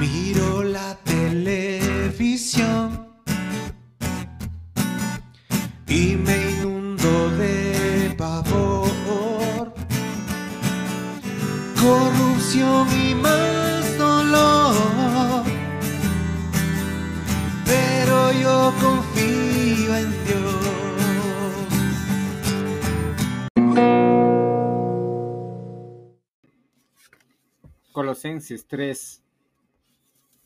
Miro la televisión y me inundo de pavor. Corrupción y más dolor. Pero yo confío en Dios. Colosenses 3